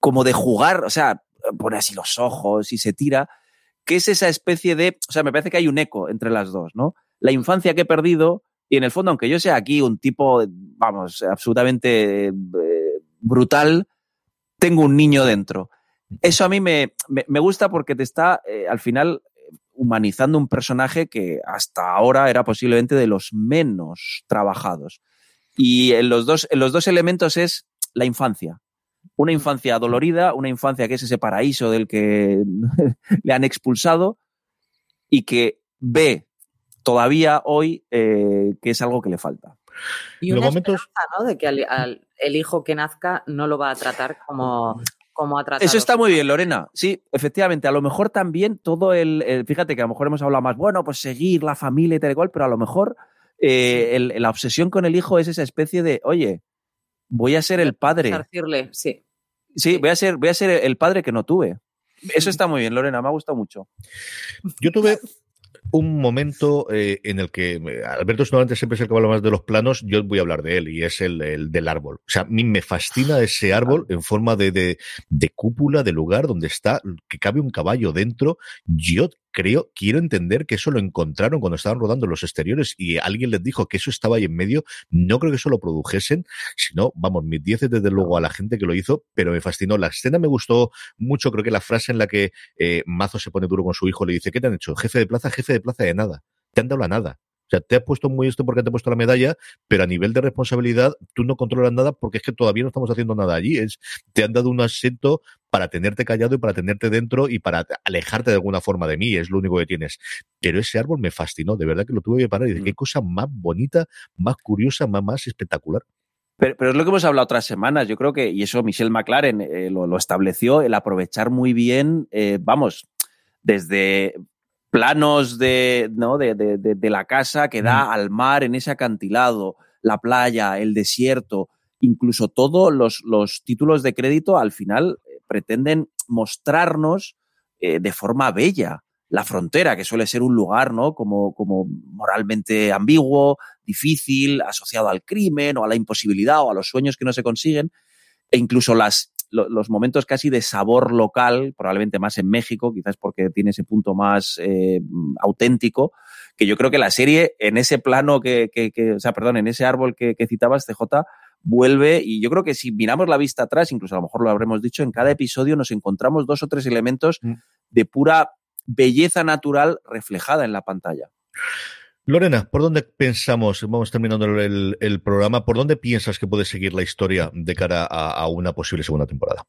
como de jugar, o sea, pone así los ojos y se tira, que es esa especie de, o sea, me parece que hay un eco entre las dos, ¿no? La infancia que he perdido y en el fondo, aunque yo sea aquí un tipo, vamos, absolutamente eh, brutal, tengo un niño dentro. Eso a mí me, me, gusta porque te está, eh, al final, humanizando un personaje que hasta ahora era posiblemente de los menos trabajados. Y en los dos, en los dos elementos es la infancia. Una infancia dolorida, una infancia que es ese paraíso del que [laughs] le han expulsado y que ve todavía hoy eh, que es algo que le falta. Y una momentos... ¿no? De que al, el hijo que nazca no lo va a tratar como, como ha tratado. Eso está muy bien, Lorena. Sí, efectivamente. A lo mejor también todo el, Fíjate que a lo mejor hemos hablado más, bueno, pues seguir la familia y tal y cual, pero a lo mejor eh, la obsesión con el hijo es esa especie de, oye, voy a ser el padre. sí. Sí, voy a ser, voy a ser el padre que no tuve. Eso está muy bien, Lorena, me ha gustado mucho. Yo tuve un momento eh, en el que eh, Alberto normalmente siempre es el que habla más de los planos, yo voy a hablar de él y es el, el del árbol. O sea, a mí me fascina ese árbol en forma de, de, de cúpula, de lugar donde está, que cabe un caballo dentro. Yo creo, quiero entender que eso lo encontraron cuando estaban rodando los exteriores y alguien les dijo que eso estaba ahí en medio. No creo que eso lo produjesen, sino, vamos, mis 10 desde luego a la gente que lo hizo, pero me fascinó. La escena me gustó mucho, creo que la frase en la que eh, Mazo se pone duro con su hijo le dice, ¿qué te han hecho? Jefe de plaza, jefe de plaza de nada. Te han dado la nada. O sea, te has puesto muy esto porque te he puesto la medalla, pero a nivel de responsabilidad tú no controlas nada porque es que todavía no estamos haciendo nada allí. Es, te han dado un asiento para tenerte callado y para tenerte dentro y para alejarte de alguna forma de mí. Es lo único que tienes. Pero ese árbol me fascinó. De verdad que lo tuve que parar y dije, qué cosa más bonita, más curiosa, más, más espectacular. Pero, pero, es lo que hemos hablado otras semanas. Yo creo que, y eso Michelle McLaren eh, lo, lo, estableció, el aprovechar muy bien, eh, vamos, desde planos de, ¿no? de, de, de, la casa que da al mar en ese acantilado, la playa, el desierto, incluso todos los, los títulos de crédito al final eh, pretenden mostrarnos eh, de forma bella la frontera, que suele ser un lugar, ¿no? Como, como moralmente ambiguo, difícil, asociado al crimen o a la imposibilidad o a los sueños que no se consiguen, e incluso las, los momentos casi de sabor local, probablemente más en México, quizás porque tiene ese punto más eh, auténtico, que yo creo que la serie en ese plano que, que, que o sea, perdón, en ese árbol que, que citabas, CJ, vuelve y yo creo que si miramos la vista atrás, incluso a lo mejor lo habremos dicho, en cada episodio nos encontramos dos o tres elementos mm. de pura belleza natural reflejada en la pantalla. Lorena, ¿por dónde pensamos, vamos terminando el, el, programa, ¿por dónde piensas que puede seguir la historia de cara a, a una posible segunda temporada?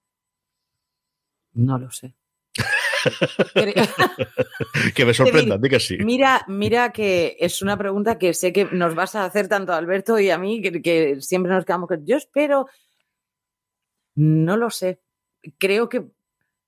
No lo sé. [laughs] que me sorprenda, diga sí. Mira, mira que es una pregunta que sé que nos vas a hacer tanto a Alberto y a mí, que, que siempre nos quedamos con. Yo espero. No lo sé. Creo que,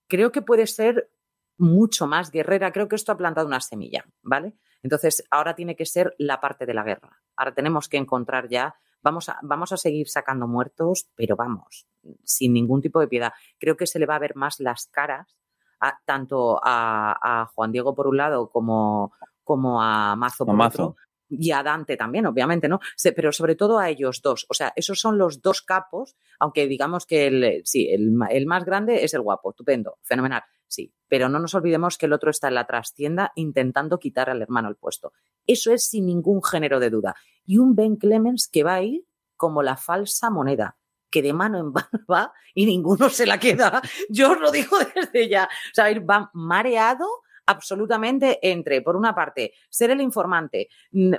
creo que puede ser mucho más guerrera. Creo que esto ha plantado una semilla, ¿vale? Entonces, ahora tiene que ser la parte de la guerra. Ahora tenemos que encontrar ya, vamos a, vamos a seguir sacando muertos, pero vamos, sin ningún tipo de piedad. Creo que se le va a ver más las caras, a, tanto a, a, Juan Diego por un lado como, como a Mazo por Mazo. otro. Y a Dante también, obviamente, ¿no? Pero sobre todo a ellos dos. O sea, esos son los dos capos, aunque digamos que el, sí, el, el más grande es el guapo, estupendo, fenomenal sí, pero no nos olvidemos que el otro está en la trastienda intentando quitar al hermano el puesto. Eso es sin ningún género de duda. Y un Ben Clemens que va a ir como la falsa moneda, que de mano en [laughs] mano va y ninguno se la queda. Yo os lo digo [laughs] desde ya. O sea, va mareado absolutamente entre, por una parte, ser el informante,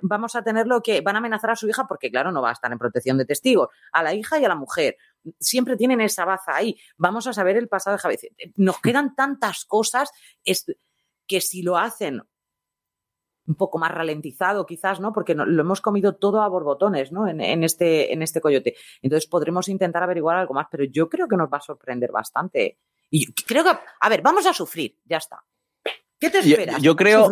vamos a tenerlo que van a amenazar a su hija porque, claro, no va a estar en protección de testigos, a la hija y a la mujer. Siempre tienen esa baza ahí. Vamos a saber el pasado de Javier. Nos quedan tantas cosas que si lo hacen un poco más ralentizado quizás, ¿no? Porque no, lo hemos comido todo a borbotones, ¿no? En, en, este, en este coyote. Entonces podremos intentar averiguar algo más, pero yo creo que nos va a sorprender bastante. Y creo que, a ver, vamos a sufrir, ya está. ¿Qué te esperas? Yo, yo creo.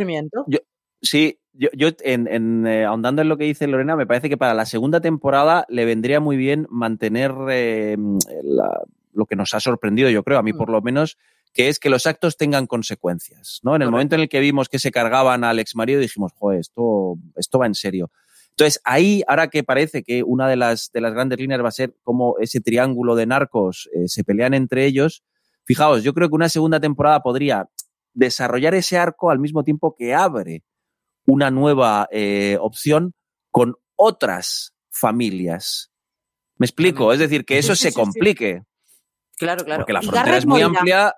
Yo, sí, yo, yo en, en eh, ahondando en lo que dice Lorena, me parece que para la segunda temporada le vendría muy bien mantener eh, la, lo que nos ha sorprendido, yo creo, a mí mm. por lo menos, que es que los actos tengan consecuencias. ¿no? En el Correcto. momento en el que vimos que se cargaban al ex marido, dijimos, joder, esto, esto va en serio. Entonces, ahí, ahora que parece que una de las, de las grandes líneas va a ser cómo ese triángulo de narcos eh, se pelean entre ellos, fijaos, yo creo que una segunda temporada podría desarrollar ese arco al mismo tiempo que abre una nueva eh, opción con otras familias. ¿Me explico? Es decir, que eso sí, se sí, complique. Sí. Claro, claro. Porque la frontera es muy morirá. amplia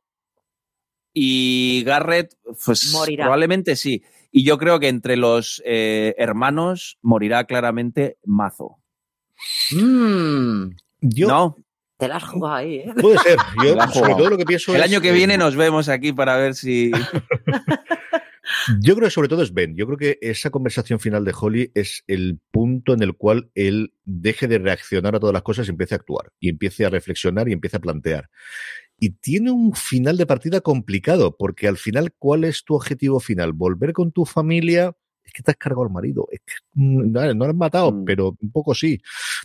y Garrett, pues morirá. probablemente sí. Y yo creo que entre los eh, hermanos morirá claramente Mazo. Mm. Yo, ¿No? Te la has jugado ahí, ¿eh? Puede ser. [laughs] Yo, sobre todo lo que pienso El es, año que viene nos vemos aquí para ver si. [laughs] Yo creo que sobre todo es Ben. Yo creo que esa conversación final de Holly es el punto en el cual él deje de reaccionar a todas las cosas y empiece a actuar. Y empiece a reflexionar y empiece a plantear. Y tiene un final de partida complicado, porque al final, ¿cuál es tu objetivo final? ¿Volver con tu familia? Es que te has cargado al marido. Es que, no, no lo has matado, mm. pero un poco sí.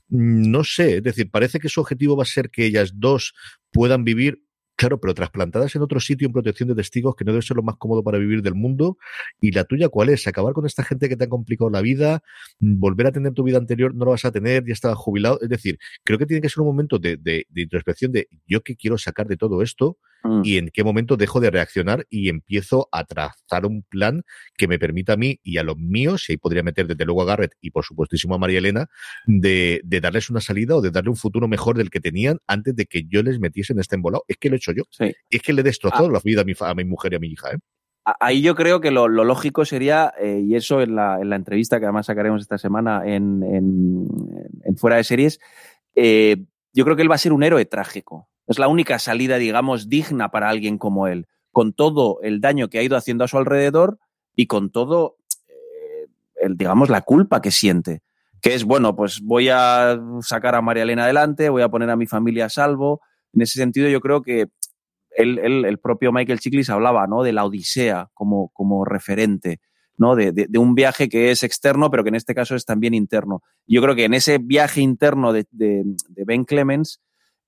No sé, es decir, parece que su objetivo va a ser que ellas dos puedan vivir Claro, pero trasplantadas en otro sitio en protección de testigos que no debe ser lo más cómodo para vivir del mundo. ¿Y la tuya cuál es? ¿Acabar con esta gente que te ha complicado la vida? ¿Volver a tener tu vida anterior? ¿No lo vas a tener? ¿Ya estaba jubilado? Es decir, creo que tiene que ser un momento de, de, de introspección de yo qué quiero sacar de todo esto Mm. y en qué momento dejo de reaccionar y empiezo a trazar un plan que me permita a mí y a los míos, y ahí podría meter desde luego a Garrett y por supuestísimo a María Elena, de, de darles una salida o de darle un futuro mejor del que tenían antes de que yo les metiese en este embolado. Es que lo he hecho yo. Sí. Es que le he destrozado la vida a mi, a mi mujer y a mi hija. ¿eh? Ahí yo creo que lo, lo lógico sería, eh, y eso en la, en la entrevista que además sacaremos esta semana en, en- en Fuera de Series, eh, yo creo que él va a ser un héroe trágico. Es la única salida, digamos, digna para alguien como él, con todo el daño que ha ido haciendo a su alrededor y con todo, eh, el, digamos, la culpa que siente. Que es, bueno, pues voy a sacar a María Elena adelante, voy a poner a mi familia a salvo. En ese sentido, yo creo que él, él- el propio Michael Chiklis hablaba ¿no? de la Odisea como, como referente, ¿no? De, de- de un viaje que es externo, pero que en este caso es también interno. Yo creo que en ese viaje interno de, de- de Ben Clemens,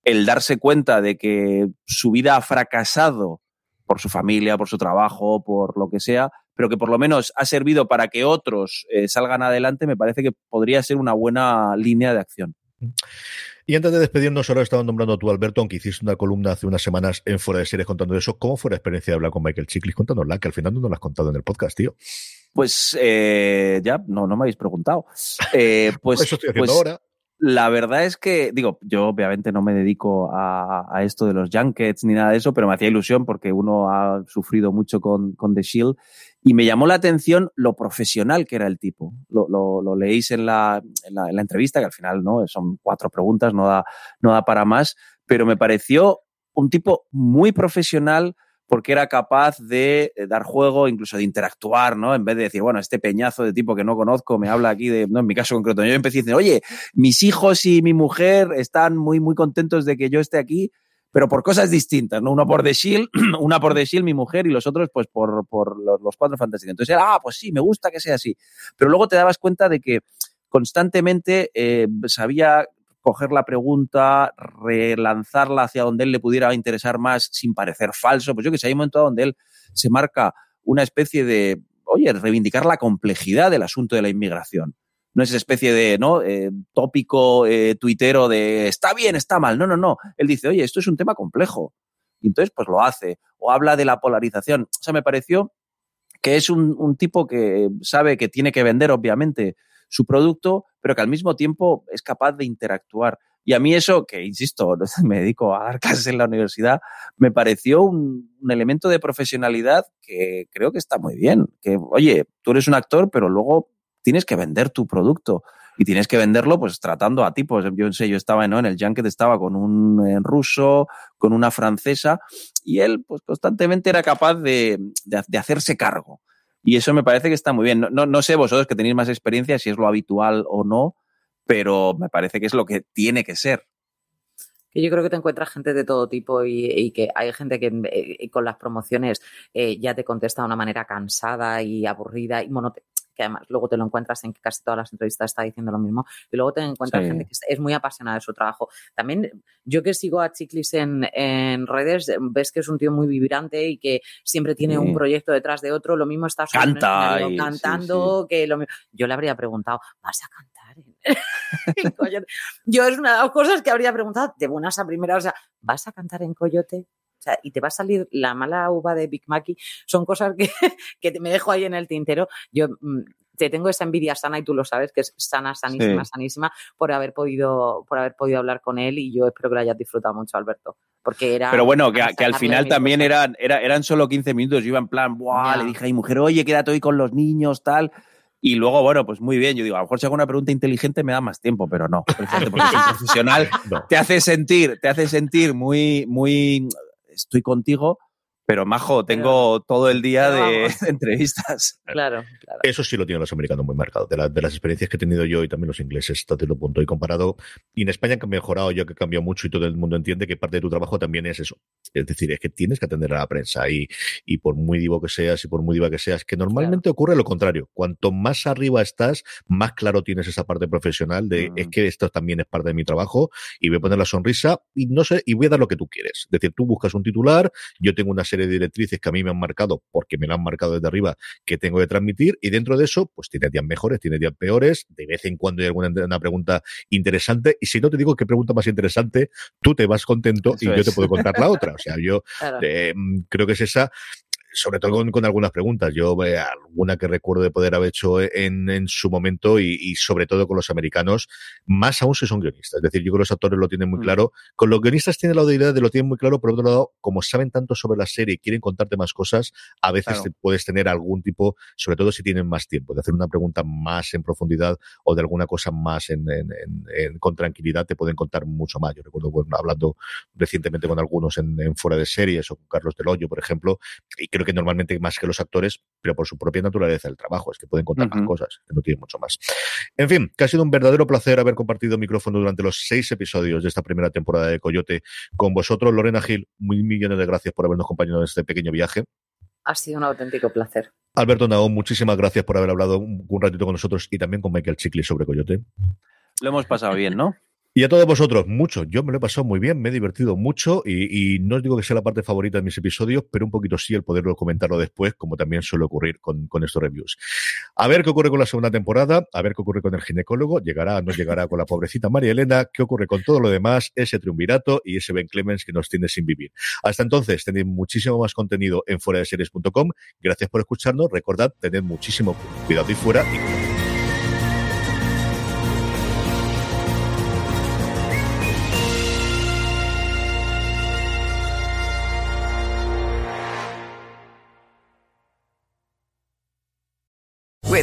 el darse cuenta de que su vida ha fracasado por su familia, por su trabajo, por lo que sea, pero que por lo menos ha servido para que otros eh, salgan adelante, me parece que podría ser una buena línea de acción. Y antes de despedirnos, ahora estaba nombrando tú, Alberto, aunque hiciste una columna hace unas semanas en Fuera de Series contando eso. ¿Cómo fue la experiencia de hablar con Michael Chiklis? Cuéntanosla, que al final no nos la has contado en el podcast, tío. Pues eh, ya, no, no me habéis preguntado. Eh, pues, [laughs] eso estoy haciendo pues, ahora. La verdad es que, digo, yo obviamente no me dedico a, a esto de los junkets ni nada de eso, pero me hacía ilusión porque uno ha sufrido mucho con, con The Shield y me llamó la atención lo profesional que era el tipo. Lo, lo, leéis en la, en, la, en la entrevista, que al final no son cuatro preguntas, no da, no da para más, pero me pareció un tipo muy profesional porque era capaz de dar juego, incluso de interactuar, ¿no? En vez de decir, bueno, este peñazo de tipo que no conozco me habla aquí de, no, en mi caso concreto, yo empecé diciendo, oye, mis hijos y mi mujer están muy, muy contentos de que yo esté aquí, pero por cosas distintas, ¿no? Uno por The Shield, [clears throat] una por The Shield, mi mujer, y los otros, pues, por, por los, los cuatro fantásticos. Entonces era, ah, pues sí, me gusta que sea así. Pero luego te dabas cuenta de que constantemente eh, sabía coger la pregunta, relanzarla hacia donde él le pudiera interesar más sin parecer falso. Pues yo que sé, hay un momento donde él se marca una especie de, oye, reivindicar la complejidad del asunto de la inmigración. No es esa especie de ¿no? Eh, tópico eh, tuitero de está bien, está mal. No, no, no. Él dice, oye, esto es un tema complejo. Y entonces, pues lo hace. O habla de la polarización. O sea, me pareció que es un, un tipo que sabe que tiene que vender, obviamente, su producto, pero que al mismo tiempo es capaz de interactuar. Y a mí eso, que insisto, [laughs] me dedico a dar clases en la universidad, me pareció un, elemento de profesionalidad que creo que está muy bien. Que, oye, tú eres un actor, pero luego tienes que vender tu producto. Y tienes que venderlo, pues tratando a tipos. Yo sé, yo estaba ¿no? en el Junket, estaba con un en ruso, con una francesa, y él, pues constantemente era capaz de, de hacerse cargo. Y eso me parece que está muy bien. No, no, no, sé vosotros que tenéis más experiencia si es lo habitual o no, pero me parece que es lo que tiene que ser. Que yo creo que te encuentras gente de todo tipo y, que hay gente que eh, con las promociones eh, ya te contesta de una manera cansada y aburrida y monote que además luego te lo encuentras en que casi todas las entrevistas está diciendo lo mismo, y luego te encuentras sí. gente que es muy apasionada de su trabajo. También yo que sigo a Chiclis en, en, redes, ves que es un tío muy vibrante y que siempre tiene sí. un proyecto detrás de otro, lo mismo está Canta y, cantando, sí, que lo Yo le habría preguntado, ¿vas a cantar? [laughs] En Coyote? yo es una de las cosas que habría preguntado de buenas a primeras, o sea, ¿vas a cantar en Coyote? O sea, y te va a salir la mala uva de Big Mackey. Son cosas que, [laughs] que te me dejo ahí en el tintero. Yo mmm, te tengo esa envidia sana y tú lo sabes, que es sana, sanísima, sí. sanísima, por haber podido, por haber podido hablar con él y yo espero que lo hayas disfrutado mucho, Alberto. Porque era. Pero bueno, que, que al final también eran, era, eran solo 15 minutos. Yo iba en plan, ¡buah! Le dije a mi mujer, oye, quédate hoy con los niños, tal. Y luego, bueno, pues muy bien. Yo digo, a lo mejor si hago una pregunta inteligente me da más tiempo, pero no. Porque es un [laughs] profesional no. te hace sentir, te hace sentir muy, muy estoy contigo, Pero majo, tengo todo el día Pero de [laughs] entrevistas. Claro, claro. Eso sí lo tienen los americanos muy marcado. De, la- de las experiencias que he tenido yo y también los ingleses, hasta cierto punto. Y comparado, y en España que han mejorado, yo que he cambiado mucho y todo el mundo entiende que parte de tu trabajo también es eso. Es decir, es que tienes que atender a la prensa y, y por muy divo que seas y por muy diva que seas, que normalmente ocurre lo contrario. Cuanto más arriba estás, más claro tienes esa parte profesional de Mm. es que esto también es parte de mi trabajo y voy a poner la sonrisa y no sé, y voy a dar lo que tú quieres. Es decir, tú buscas un titular, yo tengo una serie de directrices que a mí me han marcado porque me lo han marcado desde arriba que tengo que transmitir y dentro de eso, pues tienes días mejores, tienes días peores, de vez en cuando hay alguna una pregunta interesante y si no te digo qué pregunta más interesante, tú te vas contento y yo te puedo contar la otra. O sea, yo [laughs] claro. eh, mm, creo que es esa sobre todo con, con algunas preguntas. Yo, eh, alguna que recuerdo de poder haber hecho en, en su momento y, y sobre todo con los americanos, más aún si son guionistas. Es decir, yo creo que los actores lo tienen muy Mm. claro. Con los guionistas tienen la idea de lo tienen muy claro, por otro lado, como saben tanto sobre la serie y quieren contarte más cosas, a veces Claro. te puedes tener algún tipo, sobre todo si tienen más tiempo, de hacer una pregunta más en profundidad o de alguna cosa más en, en- en- en- con tranquilidad, te pueden contar mucho más. Yo recuerdo bueno, hablando recientemente con algunos en, en fuera de series o con Carlos Del Hoyo, por ejemplo, y creo que normalmente más que los actores, pero por su propia naturaleza del trabajo, es que pueden contar más cosas, que no tienen mucho más. En fin, que ha sido un verdadero placer haber compartido micrófono durante los seis episodios de esta primera temporada de Coyote con vosotros, Lorena Gil. Muy millones de gracias por habernos acompañado en este pequeño viaje. Ha sido un auténtico placer. Alberto Naón, muchísimas gracias por haber hablado un, un ratito con nosotros y también con Michael Chicli sobre Coyote. Lo hemos pasado bien, ¿no? Y a todos vosotros, mucho. Yo me lo he pasado muy bien, me he divertido mucho y, y no os digo que sea la parte favorita de mis episodios, pero un poquito sí el poderlo comentarlo después, como también suele ocurrir con, con estos reviews. A ver qué ocurre con la segunda temporada, a ver qué ocurre con el ginecólogo, llegará, no llegará con la pobrecita María Elena, qué ocurre con todo lo demás, ese triunvirato y ese Ben Clemens que nos tiene sin vivir. Hasta entonces, tenéis muchísimo más contenido en fuera de series.com. Gracias por escucharnos. Recordad, tened muchísimo cuidado y fuera y